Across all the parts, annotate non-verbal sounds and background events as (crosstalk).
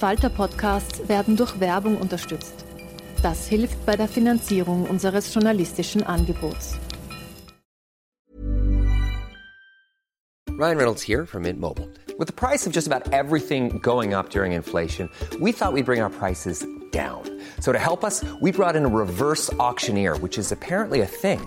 Falter-Podcasts werden durch Werbung unterstützt. Das hilft bei der Finanzierung unseres journalistischen Angebots. Ryan Reynolds here from Mint Mobile. With the price of just about everything going up during inflation, we thought we'd bring our prices down. So to help us, we brought in a reverse auctioneer, which is apparently a thing.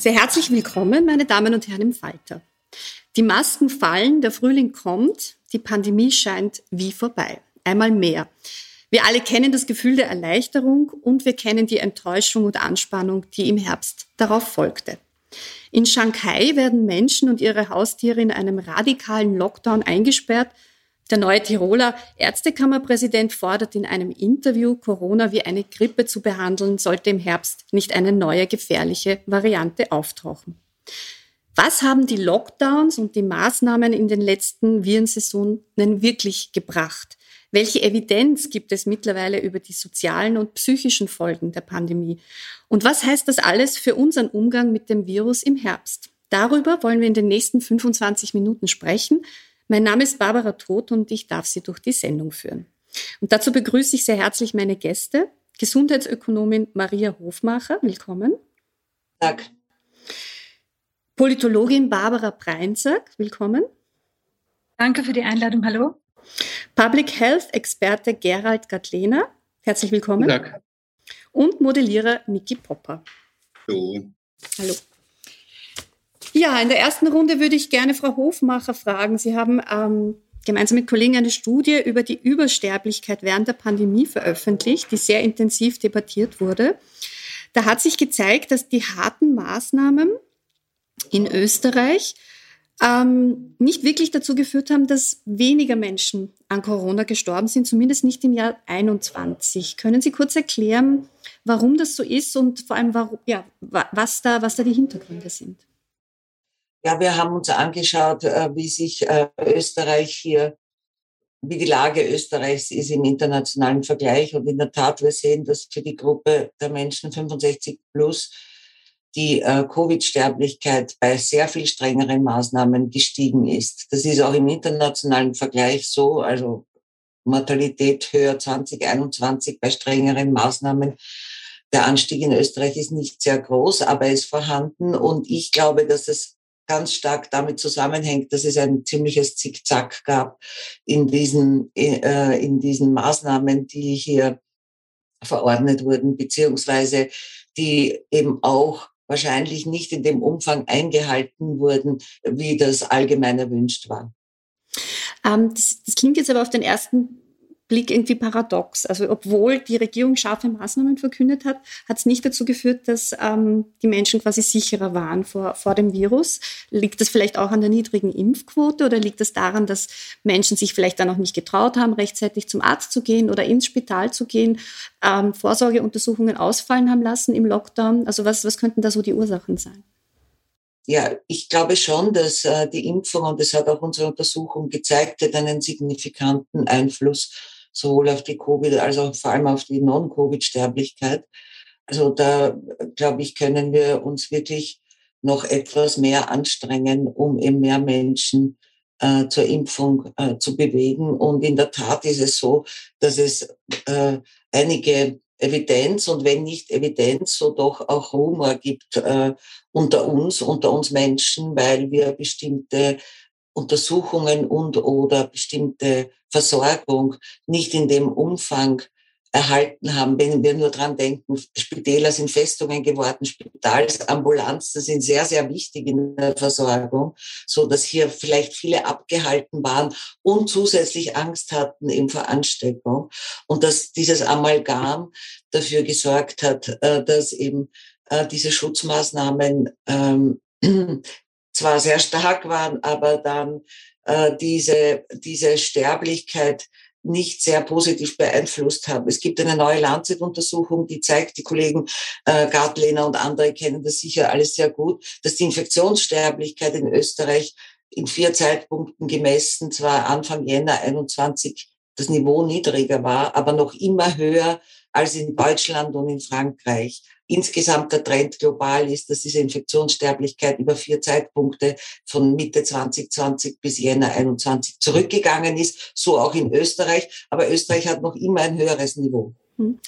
Sehr herzlich willkommen, meine Damen und Herren im Falter. Die Masken fallen, der Frühling kommt, die Pandemie scheint wie vorbei. Einmal mehr. Wir alle kennen das Gefühl der Erleichterung und wir kennen die Enttäuschung und Anspannung, die im Herbst darauf folgte. In Shanghai werden Menschen und ihre Haustiere in einem radikalen Lockdown eingesperrt. Der neue Tiroler Ärztekammerpräsident fordert in einem Interview, Corona wie eine Grippe zu behandeln, sollte im Herbst nicht eine neue gefährliche Variante auftauchen. Was haben die Lockdowns und die Maßnahmen in den letzten Virensaisonen wirklich gebracht? Welche Evidenz gibt es mittlerweile über die sozialen und psychischen Folgen der Pandemie? Und was heißt das alles für unseren Umgang mit dem Virus im Herbst? Darüber wollen wir in den nächsten 25 Minuten sprechen. Mein Name ist Barbara Todt und ich darf Sie durch die Sendung führen. Und dazu begrüße ich sehr herzlich meine Gäste. Gesundheitsökonomin Maria Hofmacher, willkommen. Tag. Politologin Barbara Breinzack, willkommen. Danke für die Einladung, hallo. Public Health Experte Gerald Gatlehner, herzlich willkommen. Guten Tag. Und Modellierer Niki Popper. Hallo. Hallo. Ja, in der ersten Runde würde ich gerne Frau Hofmacher fragen. Sie haben ähm, gemeinsam mit Kollegen eine Studie über die Übersterblichkeit während der Pandemie veröffentlicht, die sehr intensiv debattiert wurde. Da hat sich gezeigt, dass die harten Maßnahmen in Österreich ähm, nicht wirklich dazu geführt haben, dass weniger Menschen an Corona gestorben sind, zumindest nicht im Jahr 21. Können Sie kurz erklären, warum das so ist und vor allem, warum, ja, was, da, was da die Hintergründe sind? Ja, wir haben uns angeschaut, äh, wie sich äh, Österreich hier, wie die Lage Österreichs ist im internationalen Vergleich. Und in der Tat, wir sehen, dass für die Gruppe der Menschen 65 plus die äh, Covid-Sterblichkeit bei sehr viel strengeren Maßnahmen gestiegen ist. Das ist auch im internationalen Vergleich so, also Mortalität höher 2021 bei strengeren Maßnahmen. Der Anstieg in Österreich ist nicht sehr groß, aber er ist vorhanden. Und ich glaube, dass es ganz stark damit zusammenhängt, dass es ein ziemliches Zickzack gab in diesen, äh, in diesen Maßnahmen, die hier verordnet wurden, beziehungsweise die eben auch wahrscheinlich nicht in dem Umfang eingehalten wurden, wie das allgemein erwünscht war. Ähm, das, das klingt jetzt aber auf den ersten Blick irgendwie paradox. Also obwohl die Regierung scharfe Maßnahmen verkündet hat, hat es nicht dazu geführt, dass ähm, die Menschen quasi sicherer waren vor, vor dem Virus. Liegt das vielleicht auch an der niedrigen Impfquote oder liegt das daran, dass Menschen sich vielleicht dann auch nicht getraut haben, rechtzeitig zum Arzt zu gehen oder ins Spital zu gehen, ähm, Vorsorgeuntersuchungen ausfallen haben lassen im Lockdown? Also was, was könnten da so die Ursachen sein? Ja, ich glaube schon, dass äh, die Impfung, und das hat auch unsere Untersuchung gezeigt, hat einen signifikanten Einfluss sowohl auf die Covid als auch vor allem auf die Non-Covid-Sterblichkeit. Also da, glaube ich, können wir uns wirklich noch etwas mehr anstrengen, um eben mehr Menschen äh, zur Impfung äh, zu bewegen. Und in der Tat ist es so, dass es äh, einige Evidenz und wenn nicht Evidenz, so doch auch Rumor gibt äh, unter uns, unter uns Menschen, weil wir bestimmte Untersuchungen und oder bestimmte Versorgung nicht in dem Umfang erhalten haben, wenn wir nur dran denken, Spitäler sind Festungen geworden, Spitalsambulanzen sind sehr, sehr wichtig in der Versorgung, so dass hier vielleicht viele abgehalten waren und zusätzlich Angst hatten in Veransteckung. Und dass dieses Amalgam dafür gesorgt hat, äh, dass eben äh, diese Schutzmaßnahmen ähm, zwar sehr stark waren, aber dann äh, diese, diese Sterblichkeit nicht sehr positiv beeinflusst haben. Es gibt eine neue Lancet-Untersuchung, die zeigt, die Kollegen äh, Gartlehner und andere kennen das sicher alles sehr gut, dass die Infektionssterblichkeit in Österreich in vier Zeitpunkten gemessen, zwar Anfang Jänner 21 das Niveau niedriger war, aber noch immer höher als in Deutschland und in Frankreich insgesamt der Trend global ist, dass diese Infektionssterblichkeit über vier Zeitpunkte von Mitte 2020 bis Jänner 21 zurückgegangen ist, so auch in Österreich. Aber Österreich hat noch immer ein höheres Niveau. Hm.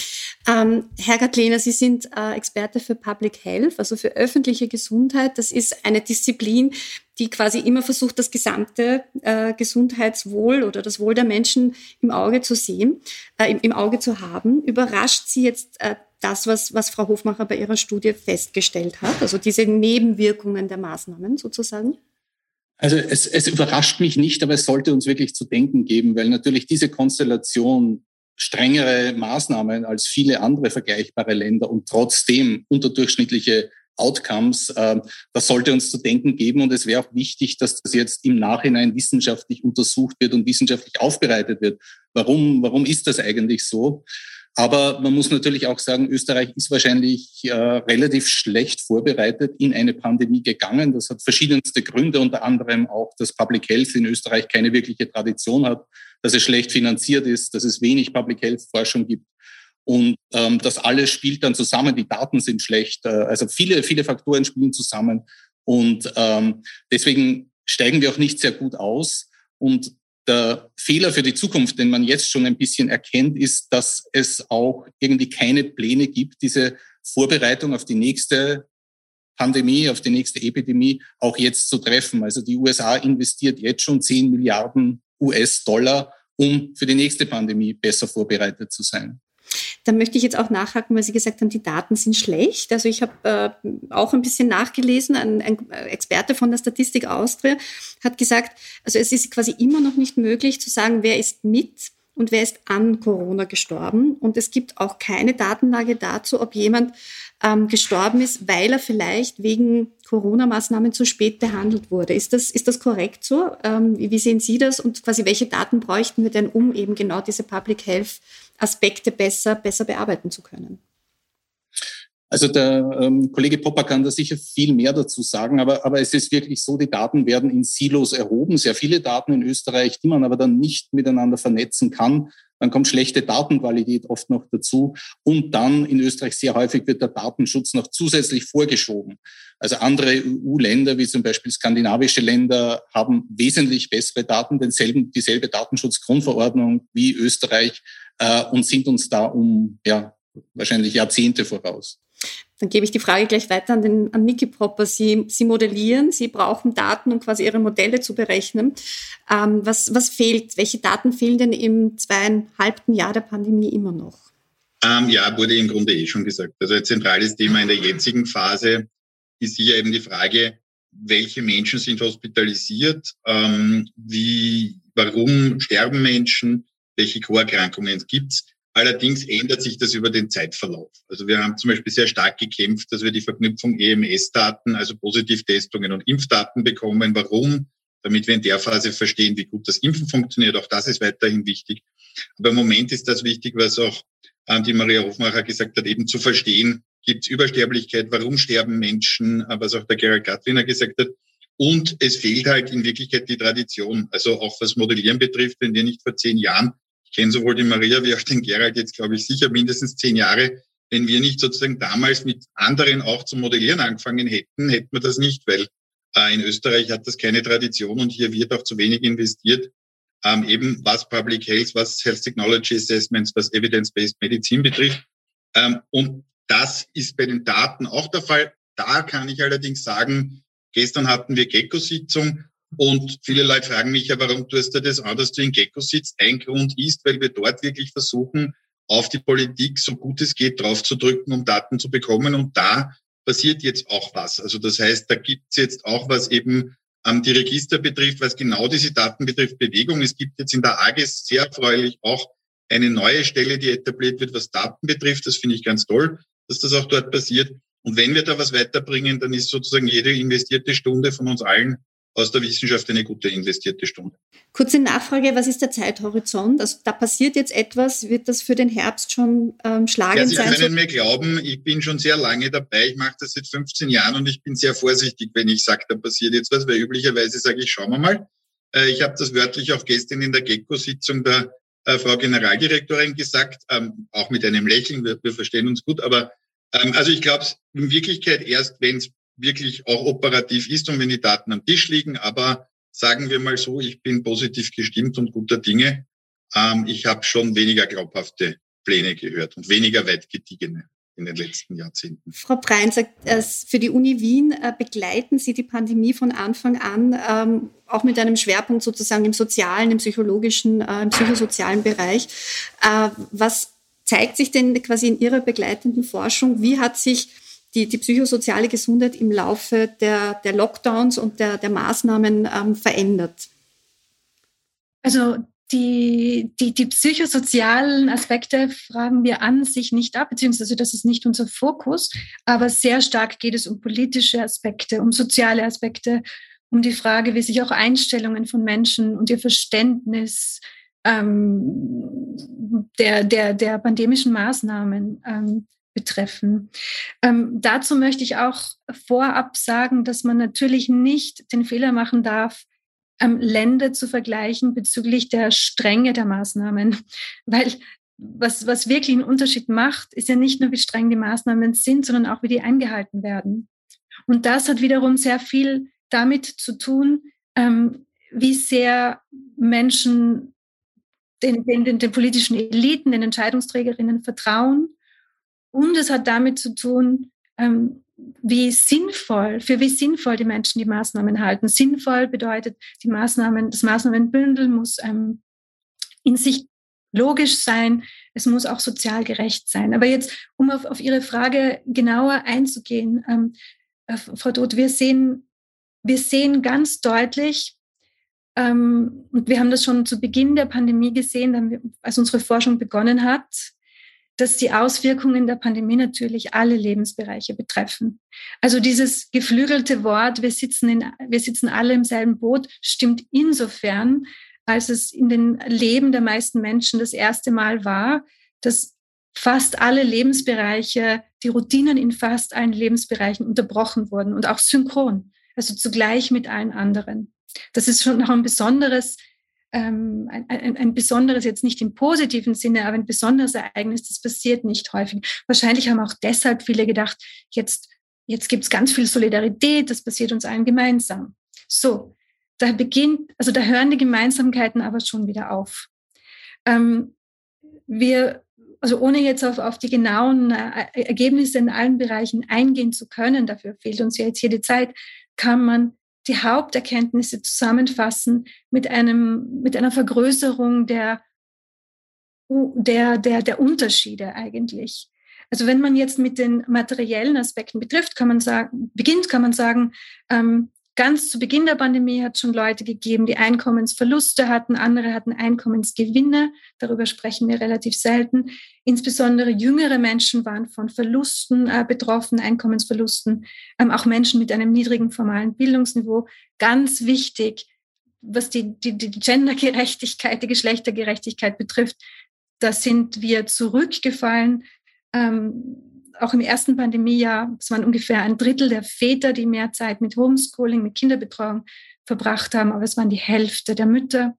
Ähm, Herr Gatlehner, Sie sind äh, Experte für Public Health, also für öffentliche Gesundheit. Das ist eine Disziplin, die quasi immer versucht, das gesamte äh, Gesundheitswohl oder das Wohl der Menschen im Auge zu sehen, äh, im, im, Auge zu haben. Überrascht Sie jetzt äh, das, was, was Frau Hofmacher bei ihrer Studie festgestellt hat, also diese Nebenwirkungen der Maßnahmen sozusagen? Also es, es überrascht mich nicht, aber es sollte uns wirklich zu denken geben, weil natürlich diese Konstellation strengere Maßnahmen als viele andere vergleichbare Länder und trotzdem unterdurchschnittliche Outcomes, äh, das sollte uns zu denken geben. Und es wäre auch wichtig, dass das jetzt im Nachhinein wissenschaftlich untersucht wird und wissenschaftlich aufbereitet wird. Warum, warum ist das eigentlich so? Aber man muss natürlich auch sagen, Österreich ist wahrscheinlich äh, relativ schlecht vorbereitet in eine Pandemie gegangen. Das hat verschiedenste Gründe, unter anderem auch, dass Public Health in Österreich keine wirkliche Tradition hat, dass es schlecht finanziert ist, dass es wenig Public Health Forschung gibt. Und ähm, das alles spielt dann zusammen. Die Daten sind schlecht. Äh, also viele, viele Faktoren spielen zusammen. Und ähm, deswegen steigen wir auch nicht sehr gut aus. Und der Fehler für die Zukunft, den man jetzt schon ein bisschen erkennt, ist, dass es auch irgendwie keine Pläne gibt, diese Vorbereitung auf die nächste Pandemie, auf die nächste Epidemie auch jetzt zu treffen. Also die USA investiert jetzt schon 10 Milliarden US-Dollar, um für die nächste Pandemie besser vorbereitet zu sein. Da möchte ich jetzt auch nachhaken, weil Sie gesagt haben, die Daten sind schlecht. Also ich habe äh, auch ein bisschen nachgelesen. Ein, ein Experte von der Statistik Austria hat gesagt, also es ist quasi immer noch nicht möglich zu sagen, wer ist mit und wer ist an Corona gestorben. Und es gibt auch keine Datenlage dazu, ob jemand ähm, gestorben ist, weil er vielleicht wegen Corona-Maßnahmen zu spät behandelt wurde. Ist das, ist das korrekt so? Ähm, wie sehen Sie das? Und quasi welche Daten bräuchten wir denn, um eben genau diese Public Health Aspekte besser, besser bearbeiten zu können? Also der ähm, Kollege Popper kann da sicher viel mehr dazu sagen, aber, aber es ist wirklich so, die Daten werden in Silos erhoben, sehr viele Daten in Österreich, die man aber dann nicht miteinander vernetzen kann. Dann kommt schlechte Datenqualität oft noch dazu. Und dann in Österreich sehr häufig wird der Datenschutz noch zusätzlich vorgeschoben. Also andere EU-Länder, wie zum Beispiel skandinavische Länder, haben wesentlich bessere Daten, denselben, dieselbe Datenschutzgrundverordnung wie Österreich äh, und sind uns da um ja, wahrscheinlich Jahrzehnte voraus. Dann gebe ich die Frage gleich weiter an, den, an Niki Popper. Sie, Sie modellieren, Sie brauchen Daten, um quasi Ihre Modelle zu berechnen. Ähm, was, was fehlt? Welche Daten fehlen denn im zweieinhalbten Jahr der Pandemie immer noch? Ähm, ja, wurde im Grunde eh schon gesagt. Also ein zentrales Thema in der jetzigen Phase ist hier eben die Frage, welche Menschen sind hospitalisiert, ähm, wie, warum sterben Menschen, welche Vorerkrankungen es gibt. Allerdings ändert sich das über den Zeitverlauf. Also wir haben zum Beispiel sehr stark gekämpft, dass wir die Verknüpfung EMS-Daten, also Positivtestungen und Impfdaten bekommen. Warum? Damit wir in der Phase verstehen, wie gut das Impfen funktioniert. Auch das ist weiterhin wichtig. Aber im Moment ist das wichtig, was auch ähm, die Maria Hofmacher gesagt hat, eben zu verstehen, gibt es Übersterblichkeit, warum sterben Menschen, äh, was auch der Gerald Gattwiner gesagt hat. Und es fehlt halt in Wirklichkeit die Tradition. Also auch was Modellieren betrifft, wenn wir nicht vor zehn Jahren, ich kenne sowohl die Maria wie auch den Gerald jetzt, glaube ich, sicher mindestens zehn Jahre, wenn wir nicht sozusagen damals mit anderen auch zu modellieren angefangen hätten, hätten wir das nicht, weil äh, in Österreich hat das keine Tradition und hier wird auch zu wenig investiert. Ähm, eben was Public Health, was Health Technology Assessments, was Evidence-Based Medizin betrifft. Ähm, und das ist bei den Daten auch der Fall. Da kann ich allerdings sagen, gestern hatten wir Gecko-Sitzung und viele Leute fragen mich ja, warum tust du das an, dass du in Gecko sitzt? Ein Grund ist, weil wir dort wirklich versuchen, auf die Politik so gut es geht drauf zu drücken, um Daten zu bekommen. Und da passiert jetzt auch was. Also das heißt, da gibt's jetzt auch was eben ähm, die Register betrifft, was genau diese Daten betrifft, Bewegung. Es gibt jetzt in der AGES sehr erfreulich auch eine neue Stelle, die etabliert wird, was Daten betrifft. Das finde ich ganz toll dass das auch dort passiert. Und wenn wir da was weiterbringen, dann ist sozusagen jede investierte Stunde von uns allen aus der Wissenschaft eine gute investierte Stunde. Kurze Nachfrage, was ist der Zeithorizont? Also da passiert jetzt etwas, wird das für den Herbst schon ähm, schlagend ja, Sie können mir glauben, ich bin schon sehr lange dabei, ich mache das seit 15 Jahren und ich bin sehr vorsichtig, wenn ich sage, da passiert jetzt was, weil üblicherweise sage ich, schauen wir mal. Äh, ich habe das wörtlich auch gestern in der GECO-Sitzung der äh, Frau Generaldirektorin gesagt, ähm, auch mit einem Lächeln, wir, wir verstehen uns gut, aber ähm, also ich glaube in Wirklichkeit erst, wenn es wirklich auch operativ ist und wenn die Daten am Tisch liegen. Aber sagen wir mal so, ich bin positiv gestimmt und guter Dinge. Ähm, ich habe schon weniger glaubhafte Pläne gehört und weniger weit gediegene in den letzten Jahrzehnten. Frau Brein sagt, für die Uni Wien äh, begleiten Sie die Pandemie von Anfang an, ähm, auch mit einem Schwerpunkt sozusagen im sozialen, im psychologischen, äh, im psychosozialen Bereich. Äh, was zeigt sich denn quasi in Ihrer begleitenden Forschung, wie hat sich die, die psychosoziale Gesundheit im Laufe der, der Lockdowns und der, der Maßnahmen ähm, verändert? Also die, die, die psychosozialen Aspekte fragen wir an sich nicht ab, beziehungsweise das ist nicht unser Fokus, aber sehr stark geht es um politische Aspekte, um soziale Aspekte, um die Frage, wie sich auch Einstellungen von Menschen und ihr Verständnis ähm, der, der, der pandemischen Maßnahmen ähm, betreffen. Ähm, dazu möchte ich auch vorab sagen, dass man natürlich nicht den Fehler machen darf, ähm, Länder zu vergleichen bezüglich der Strenge der Maßnahmen, (laughs) weil was, was wirklich einen Unterschied macht, ist ja nicht nur, wie streng die Maßnahmen sind, sondern auch, wie die eingehalten werden. Und das hat wiederum sehr viel damit zu tun, ähm, wie sehr Menschen den, den, den, den politischen Eliten, den Entscheidungsträgerinnen vertrauen. Und es hat damit zu tun, ähm, wie sinnvoll, für wie sinnvoll die Menschen die Maßnahmen halten. Sinnvoll bedeutet, die Maßnahmen, das Maßnahmenbündel muss ähm, in sich logisch sein, es muss auch sozial gerecht sein. Aber jetzt, um auf, auf Ihre Frage genauer einzugehen, ähm, äh, Frau Doth, wir sehen, wir sehen ganz deutlich, und wir haben das schon zu Beginn der Pandemie gesehen, als unsere Forschung begonnen hat, dass die Auswirkungen der Pandemie natürlich alle Lebensbereiche betreffen. Also dieses geflügelte Wort, wir sitzen, in, wir sitzen alle im selben Boot, stimmt insofern, als es in den Leben der meisten Menschen das erste Mal war, dass fast alle Lebensbereiche, die Routinen in fast allen Lebensbereichen unterbrochen wurden und auch synchron, also zugleich mit allen anderen. Das ist schon noch ein besonderes, ähm, ein, ein, ein, besonderes, jetzt nicht im positiven Sinne, aber ein besonderes Ereignis, das passiert nicht häufig. Wahrscheinlich haben auch deshalb viele gedacht, jetzt, jetzt gibt es ganz viel Solidarität, das passiert uns allen gemeinsam. So, da beginnt, also da hören die Gemeinsamkeiten aber schon wieder auf. Ähm, wir, also ohne jetzt auf, auf die genauen äh, Ergebnisse in allen Bereichen eingehen zu können, dafür fehlt uns ja jetzt hier die Zeit, kann man die Haupterkenntnisse zusammenfassen mit einem, mit einer Vergrößerung der, der, der, der Unterschiede eigentlich. Also wenn man jetzt mit den materiellen Aspekten betrifft, kann man sagen, beginnt, kann man sagen, ähm, Ganz zu Beginn der Pandemie hat es schon Leute gegeben, die Einkommensverluste hatten, andere hatten Einkommensgewinne. Darüber sprechen wir relativ selten. Insbesondere jüngere Menschen waren von Verlusten äh, betroffen, Einkommensverlusten. Ähm, auch Menschen mit einem niedrigen formalen Bildungsniveau. Ganz wichtig, was die, die, die Gendergerechtigkeit, die Geschlechtergerechtigkeit betrifft, da sind wir zurückgefallen. Ähm, auch im ersten Pandemiejahr, es waren ungefähr ein Drittel der Väter, die mehr Zeit mit Homeschooling, mit Kinderbetreuung verbracht haben, aber es waren die Hälfte der Mütter.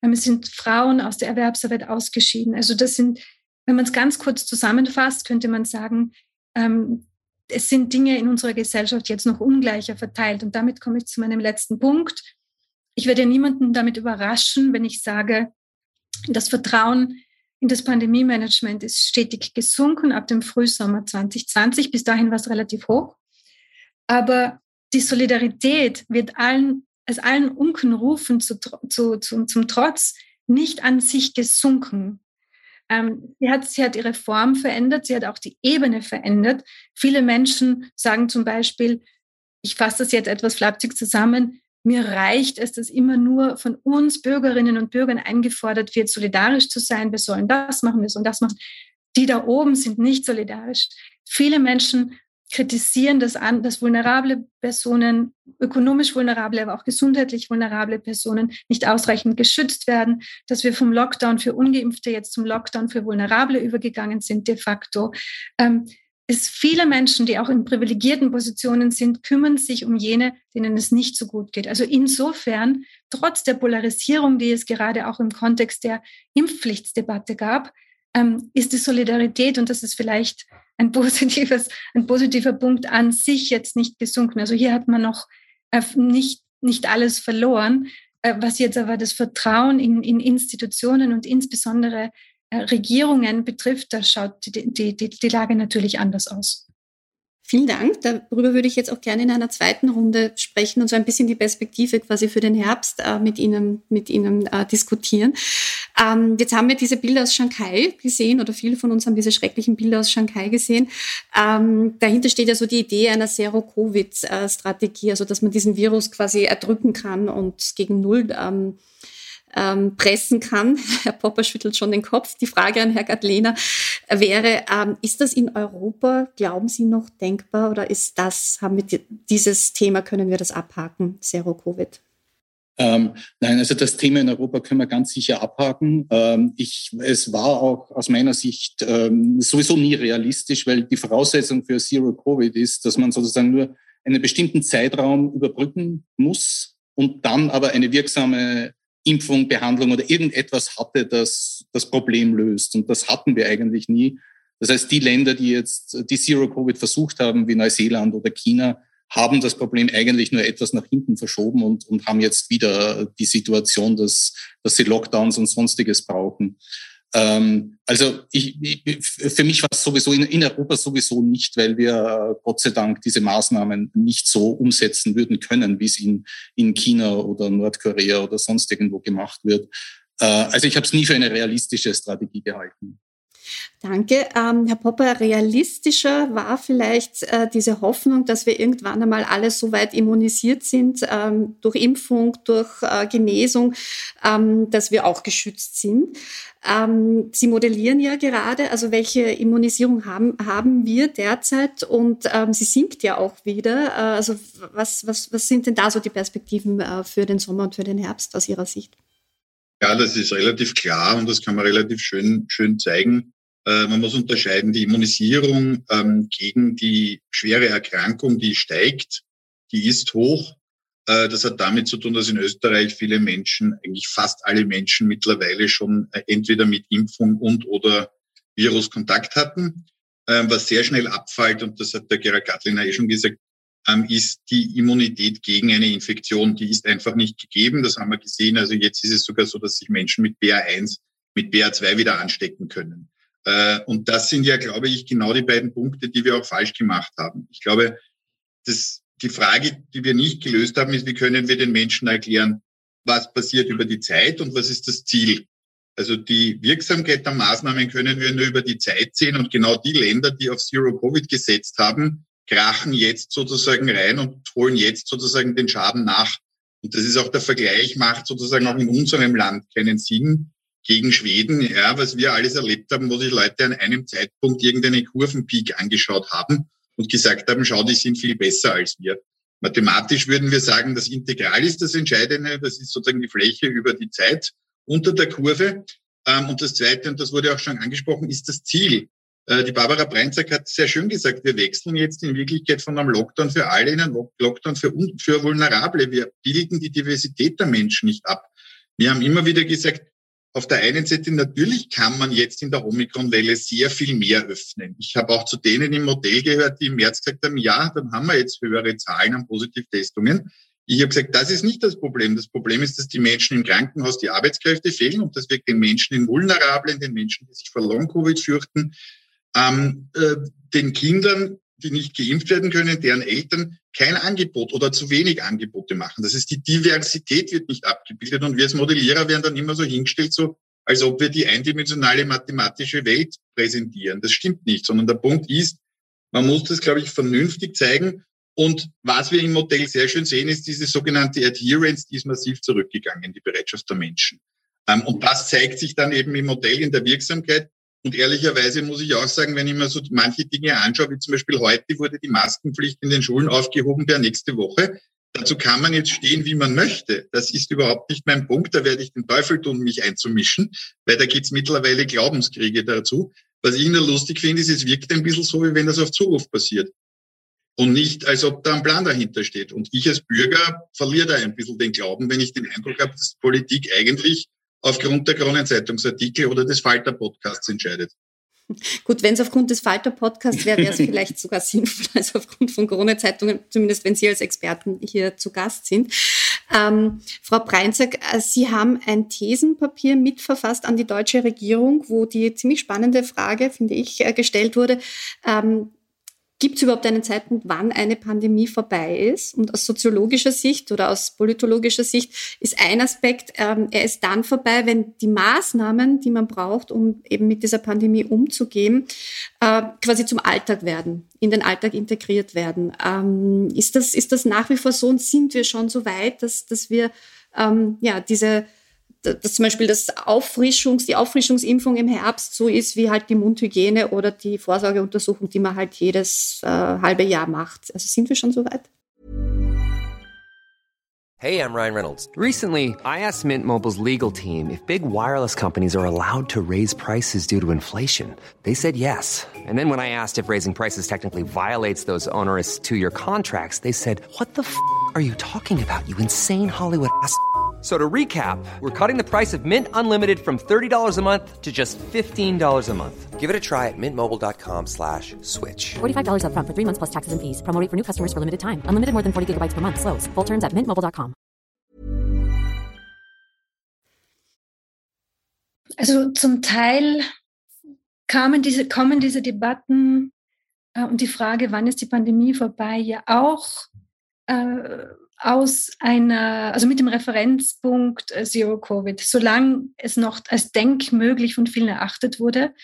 Es sind Frauen aus der Erwerbsarbeit ausgeschieden. Also das sind, wenn man es ganz kurz zusammenfasst, könnte man sagen, ähm, es sind Dinge in unserer Gesellschaft jetzt noch ungleicher verteilt. Und damit komme ich zu meinem letzten Punkt. Ich werde niemanden damit überraschen, wenn ich sage, das Vertrauen in das Pandemie-Management ist stetig gesunken ab dem Frühsommer 2020. Bis dahin war es relativ hoch. Aber die Solidarität wird allen, als allen Unkenrufen zu, zu, zu, zum Trotz nicht an sich gesunken. Ähm, sie, hat, sie hat ihre Form verändert, sie hat auch die Ebene verändert. Viele Menschen sagen zum Beispiel, ich fasse das jetzt etwas flapsig zusammen, mir reicht es, dass immer nur von uns Bürgerinnen und Bürgern eingefordert wird, solidarisch zu sein. Wir sollen das machen, wir sollen das machen. Die da oben sind nicht solidarisch. Viele Menschen kritisieren das an, dass vulnerable Personen, ökonomisch vulnerable, aber auch gesundheitlich vulnerable Personen nicht ausreichend geschützt werden, dass wir vom Lockdown für Ungeimpfte jetzt zum Lockdown für Vulnerable übergegangen sind de facto. Ähm, es viele Menschen, die auch in privilegierten Positionen sind, kümmern sich um jene, denen es nicht so gut geht. Also insofern, trotz der Polarisierung, die es gerade auch im Kontext der Impfpflichtsdebatte gab, ähm, ist die Solidarität, und das ist vielleicht ein, (laughs) positives, ein positiver Punkt an sich jetzt nicht gesunken. Also hier hat man noch äh, nicht, nicht alles verloren, äh, was jetzt aber das Vertrauen in, in Institutionen und insbesondere Regierungen betrifft, da schaut die, die, die, die Lage natürlich anders aus. Vielen Dank. Darüber würde ich jetzt auch gerne in einer zweiten Runde sprechen und so ein bisschen die Perspektive quasi für den Herbst äh, mit Ihnen, mit Ihnen äh, diskutieren. Ähm, jetzt haben wir diese Bilder aus Shanghai gesehen oder viele von uns haben diese schrecklichen Bilder aus Shanghai gesehen. Ähm, dahinter steht ja so die Idee einer Zero-Covid-Strategie, also dass man diesen Virus quasi erdrücken kann und gegen Null ähm, ähm, pressen kann. (laughs) Herr Popper schüttelt schon den Kopf. Die Frage an Herr Gadlehner wäre, ähm, ist das in Europa, glauben Sie, noch denkbar oder ist das, haben wir dieses Thema, können wir das abhaken, Zero-Covid? Ähm, nein, also das Thema in Europa können wir ganz sicher abhaken. Ähm, ich, es war auch aus meiner Sicht ähm, sowieso nie realistisch, weil die Voraussetzung für Zero Covid ist, dass man sozusagen nur einen bestimmten Zeitraum überbrücken muss und dann aber eine wirksame Impfung, Behandlung oder irgendetwas hatte, das das Problem löst. Und das hatten wir eigentlich nie. Das heißt, die Länder, die jetzt die Zero-Covid versucht haben, wie Neuseeland oder China, haben das Problem eigentlich nur etwas nach hinten verschoben und, und haben jetzt wieder die Situation, dass, dass sie Lockdowns und sonstiges brauchen. Ähm, also ich, ich, für mich war es sowieso in, in, Europa sowieso nicht, weil wir äh, Gott sei Dank diese Maßnahmen nicht so umsetzen würden können, wie es in, in China oder Nordkorea oder sonst irgendwo gemacht wird. Äh, also ich habe es nie für eine realistische Strategie gehalten. Danke. Ähm, Herr Popper, realistischer war vielleicht äh, diese Hoffnung, dass wir irgendwann einmal alle so weit immunisiert sind ähm, durch Impfung, durch äh, Genesung, ähm, dass wir auch geschützt sind. Ähm, Sie modellieren ja gerade, also welche Immunisierung haben, haben wir derzeit und ähm, sie sinkt ja auch wieder. Äh, also was, was, was sind denn da so die Perspektiven äh, für den Sommer und für den Herbst aus Ihrer Sicht? Ja, das ist relativ klar und das kann man relativ schön, schön zeigen. Äh, man muss unterscheiden, die Immunisierung ähm, gegen die schwere Erkrankung, die steigt, die ist hoch. Äh, das hat damit zu tun, dass in Österreich viele Menschen, eigentlich fast alle Menschen mittlerweile schon äh, entweder mit Impfung und oder Virus Kontakt hatten. Ähm, was sehr schnell abfällt, und das hat der Gerhard Gattliner eh schon gesagt, ähm, ist die Immunität gegen eine Infektion. Die ist einfach nicht gegeben. Das haben wir gesehen. Also jetzt ist es sogar so, dass sich Menschen mit BA1, mit BA2 wieder anstecken können. Äh, und das sind ja, glaube ich, genau die beiden Punkte, die wir auch falsch gemacht haben. Ich glaube, das, die Frage, die wir nicht gelöst haben, ist, wie können wir den Menschen erklären, was passiert über die Zeit und was ist das Ziel? Also die Wirksamkeit der Maßnahmen können wir nur über die Zeit sehen und genau die Länder, die auf Zero Covid gesetzt haben, krachen jetzt sozusagen rein und holen jetzt sozusagen den Schaden nach. Und das ist auch der Vergleich, macht sozusagen auch in unserem Land keinen Sinn gegen Schweden, ja, was wir alles erlebt haben, wo sich Leute an einem Zeitpunkt irgendeine Kurvenpeak angeschaut haben und gesagt haben, schau, die sind viel besser als wir. Mathematisch würden wir sagen, das Integral ist das Entscheidende, das ist sozusagen die Fläche über die Zeit unter der Kurve. Ähm, und das Zweite, und das wurde auch schon angesprochen, ist das Ziel. Äh, die Barbara Breinzack hat sehr schön gesagt, wir wechseln jetzt in Wirklichkeit von einem Lockdown für alle in einen Lockdown für, für Vulnerable. Wir bilden die Diversität der Menschen nicht ab. Wir haben immer wieder gesagt, auf der einen Seite natürlich kann man jetzt in der Omikron-Welle sehr viel mehr öffnen. Ich habe auch zu denen im Modell gehört, die im März gesagt haben, ja, dann haben wir jetzt höhere Zahlen an Positivtestungen. Ich habe gesagt, das ist nicht das Problem. Das Problem ist, dass die Menschen im Krankenhaus die Arbeitskräfte fehlen und das wirkt den Menschen in Vulnerablen, den Menschen, die sich vor Long-Covid fürchten, ähm, äh, den Kindern, die nicht geimpft werden können, deren Eltern kein Angebot oder zu wenig Angebote machen. Das heißt, die Diversität wird nicht abgebildet und wir als Modellierer werden dann immer so hingestellt, so als ob wir die eindimensionale mathematische Welt präsentieren. Das stimmt nicht, sondern der Punkt ist, man muss das, glaube ich, vernünftig zeigen. Und was wir im Modell sehr schön sehen, ist diese sogenannte Adherence, die ist massiv zurückgegangen, die Bereitschaft der Menschen. Ähm, und das zeigt sich dann eben im Modell in der Wirksamkeit. Und ehrlicherweise muss ich auch sagen, wenn ich mir so manche Dinge anschaue, wie zum Beispiel heute wurde die Maskenpflicht in den Schulen aufgehoben per nächste Woche. Dazu kann man jetzt stehen, wie man möchte. Das ist überhaupt nicht mein Punkt. Da werde ich den Teufel tun, mich einzumischen, weil da gibt es mittlerweile Glaubenskriege dazu. Was ich nur lustig finde, ist, es wirkt ein bisschen so, wie wenn das auf Zuruf passiert. Und nicht, als ob da ein Plan dahinter steht. Und ich als Bürger verliere da ein bisschen den Glauben, wenn ich den Eindruck habe, dass Politik eigentlich aufgrund der Kronenzeitungsartikel oder des Falter-Podcasts entscheidet. (laughs) Gut, wenn es aufgrund des Falter-Podcasts wäre, wäre es (laughs) vielleicht sogar sinnvoller als aufgrund von Corona-Zeitungen, zumindest wenn Sie als Experten hier zu Gast sind. Ähm, Frau Breinzack, äh, Sie haben ein Thesenpapier mitverfasst an die deutsche Regierung, wo die ziemlich spannende Frage, finde ich, äh, gestellt wurde. Ähm, Gibt es überhaupt einen Zeitpunkt, wann eine Pandemie vorbei ist? Und aus soziologischer Sicht oder aus politologischer Sicht ist ein Aspekt, ähm, er ist dann vorbei, wenn die Maßnahmen, die man braucht, um eben mit dieser Pandemie umzugehen, äh, quasi zum Alltag werden, in den Alltag integriert werden. Ähm, ist, das, ist das nach wie vor so und sind wir schon so weit, dass, dass wir ähm, ja, diese dass zum Beispiel das Auffrischungs, die Auffrischungsimpfung im Herbst so ist wie halt die Mundhygiene oder die Vorsorgeuntersuchung, die man halt jedes äh, halbe Jahr macht. Also sind wir schon so weit? Hey, I'm Ryan Reynolds. Recently, I asked Mint Mobile's legal team if big wireless companies are allowed to raise prices due to inflation. They said yes. And then when I asked if raising prices technically violates those onerous two-year contracts, they said, "What the f*** are you talking about? You insane Hollywood ass." So to recap, we're cutting the price of Mint Unlimited from $30 a month to just $15 a month. Give it a try at mintmobile.com slash switch. $45 up front for three months plus taxes and fees. Promoting for new customers for limited time. Unlimited more than 40 gigabytes per month. Slows. Full terms at mintmobile.com. Also zum Teil kamen diese, kommen diese Debatten äh, und die Frage, wann ist die Pandemie vorbei, ja auch äh, aus einer, also mit dem Referenzpunkt äh, Zero Covid, solange es noch als denkmöglich von vielen erachtet wurde,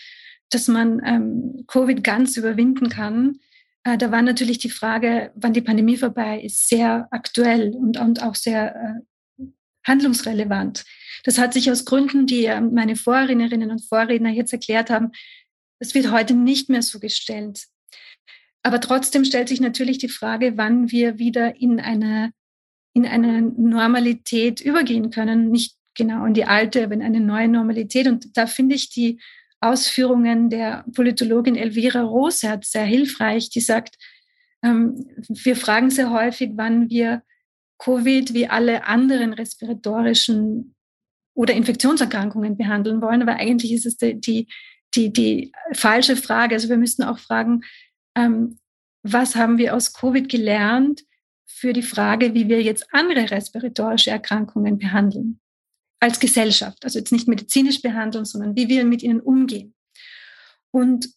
dass man ähm, Covid ganz überwinden kann, äh, da war natürlich die Frage, wann die Pandemie vorbei ist, sehr aktuell und, und auch sehr äh, handlungsrelevant. Das hat sich aus Gründen, die äh, meine Vorrednerinnen und Vorredner jetzt erklärt haben, das wird heute nicht mehr so gestellt. Aber trotzdem stellt sich natürlich die Frage, wann wir wieder in eine in eine Normalität übergehen können, nicht genau in die alte, aber in eine neue Normalität. Und da finde ich die Ausführungen der Politologin Elvira Rosert sehr hilfreich, die sagt, ähm, wir fragen sehr häufig, wann wir Covid wie alle anderen respiratorischen oder Infektionserkrankungen behandeln wollen, aber eigentlich ist es die, die, die, die falsche Frage. Also wir müssen auch fragen, ähm, was haben wir aus Covid gelernt? Für die Frage, wie wir jetzt andere respiratorische Erkrankungen behandeln. Als Gesellschaft. Also jetzt nicht medizinisch behandeln, sondern wie wir mit ihnen umgehen. Und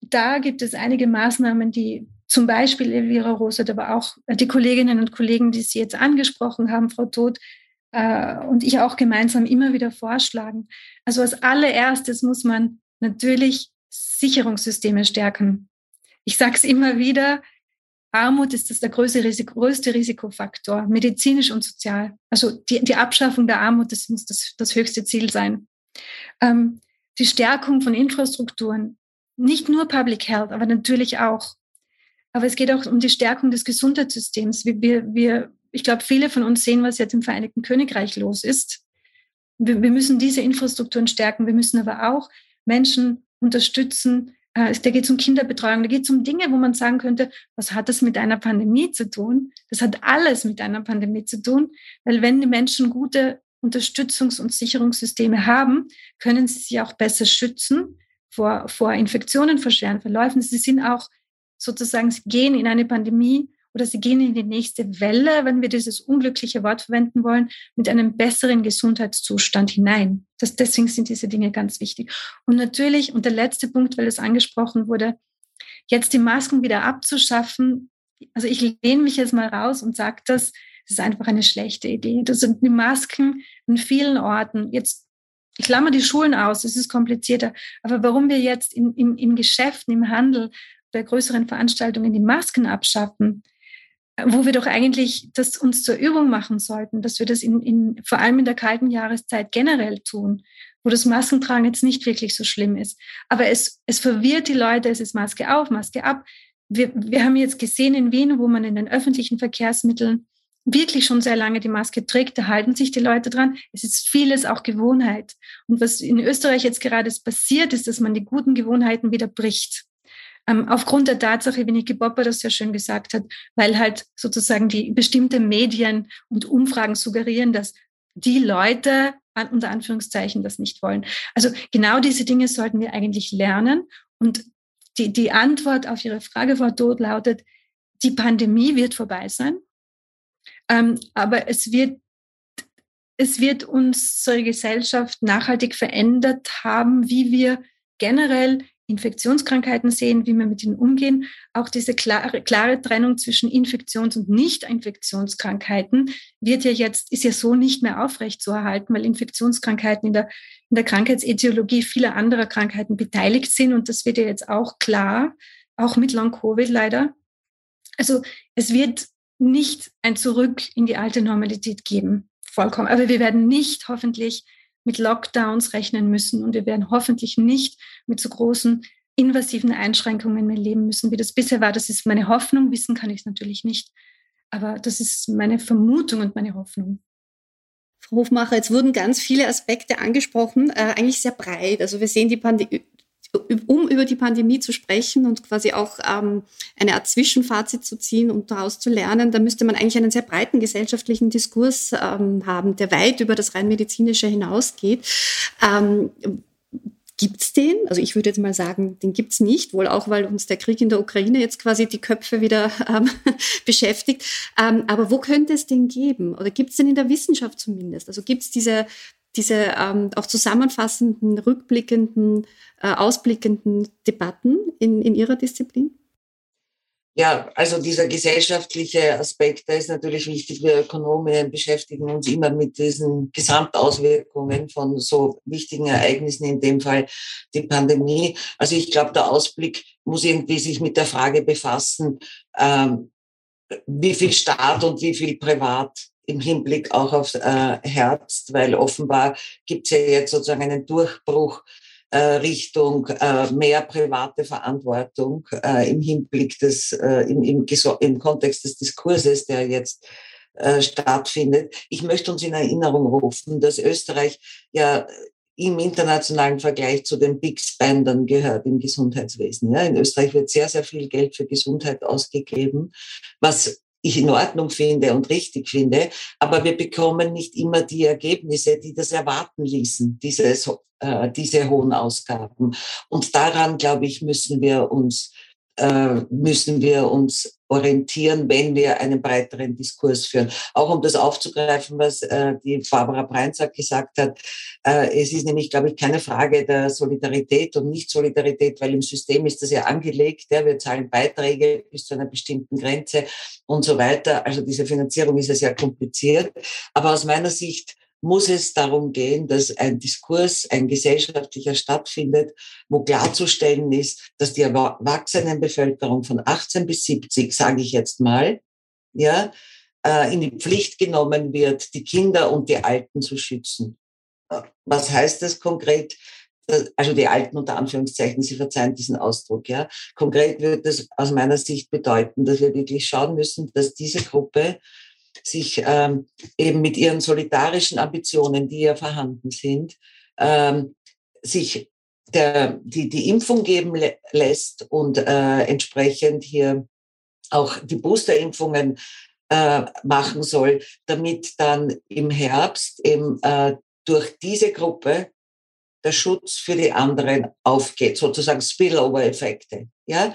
da gibt es einige Maßnahmen, die zum Beispiel Elvira Rosat, aber auch die Kolleginnen und Kollegen, die Sie jetzt angesprochen haben, Frau Todt, äh, und ich auch gemeinsam immer wieder vorschlagen. Also als allererstes muss man natürlich Sicherungssysteme stärken. Ich sage es immer wieder, Armut ist das der größte, Risiko, größte Risikofaktor, medizinisch und sozial. Also die, die Abschaffung der Armut, das muss das, das höchste Ziel sein. Ähm, die Stärkung von Infrastrukturen, nicht nur Public Health, aber natürlich auch. Aber es geht auch um die Stärkung des Gesundheitssystems. Wir, wir, ich glaube, viele von uns sehen, was jetzt im Vereinigten Königreich los ist. Wir, wir müssen diese Infrastrukturen stärken. Wir müssen aber auch Menschen unterstützen, da geht es um Kinderbetreuung, da geht es um Dinge, wo man sagen könnte, was hat das mit einer Pandemie zu tun? Das hat alles mit einer Pandemie zu tun, weil wenn die Menschen gute Unterstützungs- und Sicherungssysteme haben, können sie sich auch besser schützen vor, vor Infektionen, vor schweren Verläufen. Sie sind auch sozusagen, sie gehen in eine Pandemie oder sie gehen in die nächste Welle, wenn wir dieses unglückliche Wort verwenden wollen, mit einem besseren Gesundheitszustand hinein. Das, deswegen sind diese Dinge ganz wichtig. Und natürlich, und der letzte Punkt, weil es angesprochen wurde, jetzt die Masken wieder abzuschaffen. Also ich lehne mich jetzt mal raus und sage das, das ist einfach eine schlechte Idee. Das sind die Masken in vielen Orten. Jetzt ich klammer die Schulen aus, das ist komplizierter. Aber warum wir jetzt in, in, in Geschäften, im Handel, bei größeren Veranstaltungen die Masken abschaffen, wo wir doch eigentlich das uns zur Übung machen sollten, dass wir das in, in, vor allem in der kalten Jahreszeit generell tun, wo das Maskentragen jetzt nicht wirklich so schlimm ist. Aber es, es verwirrt die Leute, es ist Maske auf, Maske ab. Wir, wir haben jetzt gesehen in Wien, wo man in den öffentlichen Verkehrsmitteln wirklich schon sehr lange die Maske trägt, da halten sich die Leute dran. Es ist vieles auch Gewohnheit. Und was in Österreich jetzt gerade passiert, ist, dass man die guten Gewohnheiten wieder bricht ähm, aufgrund der Tatsache, wie Niki Popper das sehr schön gesagt hat, weil halt sozusagen die bestimmte Medien und Umfragen suggerieren, dass die Leute unter Anführungszeichen das nicht wollen. Also genau diese Dinge sollten wir eigentlich lernen. Und die, die Antwort auf Ihre Frage, Frau Todt, lautet, die Pandemie wird vorbei sein, ähm, aber es wird, es wird unsere Gesellschaft nachhaltig verändert haben, wie wir generell Infektionskrankheiten sehen, wie wir mit ihnen umgehen. Auch diese klare, klare Trennung zwischen Infektions- und Nicht-Infektionskrankheiten wird ja jetzt, ist ja so nicht mehr aufrechtzuerhalten, weil Infektionskrankheiten in der, in der Krankheitsetiologie vieler anderer Krankheiten beteiligt sind. Und das wird ja jetzt auch klar, auch mit Long-Covid leider. Also es wird nicht ein Zurück in die alte Normalität geben. Vollkommen. Aber wir werden nicht hoffentlich mit Lockdowns rechnen müssen und wir werden hoffentlich nicht mit so großen invasiven Einschränkungen mehr leben müssen, wie das bisher war. Das ist meine Hoffnung. Wissen kann ich es natürlich nicht. Aber das ist meine Vermutung und meine Hoffnung. Frau Hofmacher, jetzt wurden ganz viele Aspekte angesprochen, äh, eigentlich sehr breit. Also wir sehen die Pandemie, um über die Pandemie zu sprechen und quasi auch ähm, eine Art Zwischenfazit zu ziehen und daraus zu lernen, da müsste man eigentlich einen sehr breiten gesellschaftlichen Diskurs ähm, haben, der weit über das rein medizinische hinausgeht. Ähm, Gibt's den? Also ich würde jetzt mal sagen, den gibt's nicht, wohl auch, weil uns der Krieg in der Ukraine jetzt quasi die Köpfe wieder ähm, (laughs) beschäftigt. Ähm, aber wo könnte es den geben? Oder gibt's den in der Wissenschaft zumindest? Also gibt's diese diese ähm, auch zusammenfassenden, rückblickenden, äh, ausblickenden Debatten in, in Ihrer Disziplin? Ja, also dieser gesellschaftliche Aspekt, der ist natürlich wichtig. Wir Ökonomen beschäftigen uns immer mit diesen Gesamtauswirkungen von so wichtigen Ereignissen, in dem Fall die Pandemie. Also ich glaube, der Ausblick muss irgendwie sich mit der Frage befassen, ähm, wie viel Staat und wie viel Privat im Hinblick auch aufs äh, Herz, weil offenbar gibt es ja jetzt sozusagen einen Durchbruch äh, Richtung äh, mehr private Verantwortung äh, im Hinblick des, äh, im, im, im Kontext des Diskurses, der jetzt äh, stattfindet. Ich möchte uns in Erinnerung rufen, dass Österreich ja im internationalen Vergleich zu den Big Spendern gehört im Gesundheitswesen. Ja, in Österreich wird sehr, sehr viel Geld für Gesundheit ausgegeben, was ich in Ordnung finde und richtig finde, aber wir bekommen nicht immer die Ergebnisse, die das erwarten ließen, dieses, äh, diese hohen Ausgaben. Und daran, glaube ich, müssen wir uns müssen wir uns orientieren, wenn wir einen breiteren Diskurs führen. Auch um das aufzugreifen, was äh, die Barbara Breinzack gesagt hat. Äh, es ist nämlich, glaube ich, keine Frage der Solidarität und Nicht-Solidarität, weil im System ist das ja angelegt. Wir zahlen Beiträge bis zu einer bestimmten Grenze und so weiter. Also diese Finanzierung ist ja sehr kompliziert. Aber aus meiner Sicht muss es darum gehen, dass ein Diskurs, ein gesellschaftlicher stattfindet, wo klarzustellen ist, dass die Erwachsenenbevölkerung von 18 bis 70, sage ich jetzt mal, ja, äh, in die Pflicht genommen wird, die Kinder und die Alten zu schützen. Was heißt das konkret? Also die Alten unter Anführungszeichen, Sie verzeihen diesen Ausdruck, ja. Konkret wird das aus meiner Sicht bedeuten, dass wir wirklich schauen müssen, dass diese Gruppe sich ähm, eben mit ihren solidarischen Ambitionen, die ja vorhanden sind, ähm, sich der, die, die Impfung geben lässt und äh, entsprechend hier auch die Boosterimpfungen äh, machen soll, damit dann im Herbst eben äh, durch diese Gruppe der Schutz für die anderen aufgeht, sozusagen Spillover-Effekte. Ja,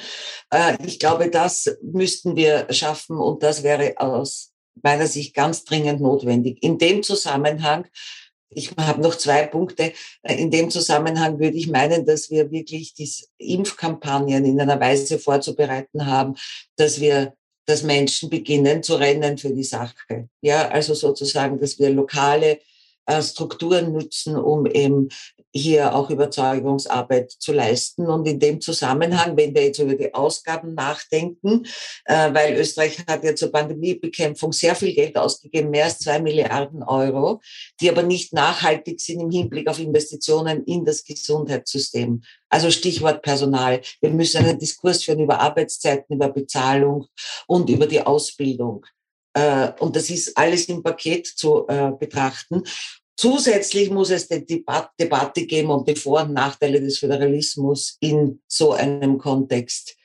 äh, ich glaube, das müssten wir schaffen und das wäre aus meiner Sicht ganz dringend notwendig. In dem Zusammenhang ich habe noch zwei Punkte. In dem Zusammenhang würde ich meinen, dass wir wirklich die Impfkampagnen in einer Weise vorzubereiten haben, dass wir, dass Menschen beginnen zu rennen für die Sache. Ja, also sozusagen, dass wir lokale äh, Strukturen nutzen, um eben hier auch Überzeugungsarbeit zu leisten. Und in dem Zusammenhang, wenn wir jetzt über die Ausgaben nachdenken, äh, weil Österreich hat ja zur Pandemiebekämpfung sehr viel Geld ausgegeben, mehr als zwei Milliarden Euro, die aber nicht nachhaltig sind im Hinblick auf Investitionen in das Gesundheitssystem. Also Stichwort Personal. Wir müssen einen Diskurs führen über Arbeitszeiten, über Bezahlung und über die Ausbildung. Äh, und das ist alles im Paket zu äh, betrachten. Zusätzlich muss es die Debatte geben um die Vor- und Nachteile des Föderalismus in so einem Kontext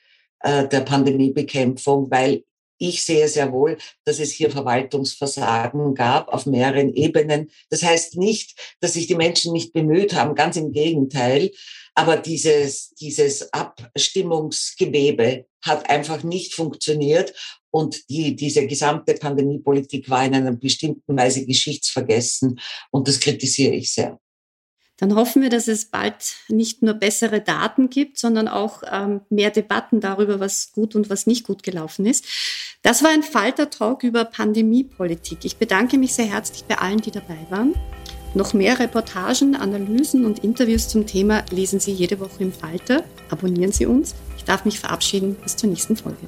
äh, der Pandemiebekämpfung, weil ich sehe sehr wohl, dass es hier Verwaltungsversagen gab auf mehreren Ebenen. Das heißt nicht, dass sich die Menschen nicht bemüht haben, ganz im Gegenteil. Aber dieses, dieses Abstimmungsgewebe hat einfach nicht funktioniert. Und die, diese gesamte Pandemiepolitik war in einer bestimmten Weise geschichtsvergessen. Und das kritisiere ich sehr. Dann hoffen wir, dass es bald nicht nur bessere Daten gibt, sondern auch ähm, mehr Debatten darüber, was gut und was nicht gut gelaufen ist. Das war ein Falter-Talk über Pandemiepolitik. Ich bedanke mich sehr herzlich bei allen, die dabei waren. Noch mehr Reportagen, Analysen und Interviews zum Thema lesen Sie jede Woche im Falter. Abonnieren Sie uns. Ich darf mich verabschieden. Bis zur nächsten Folge.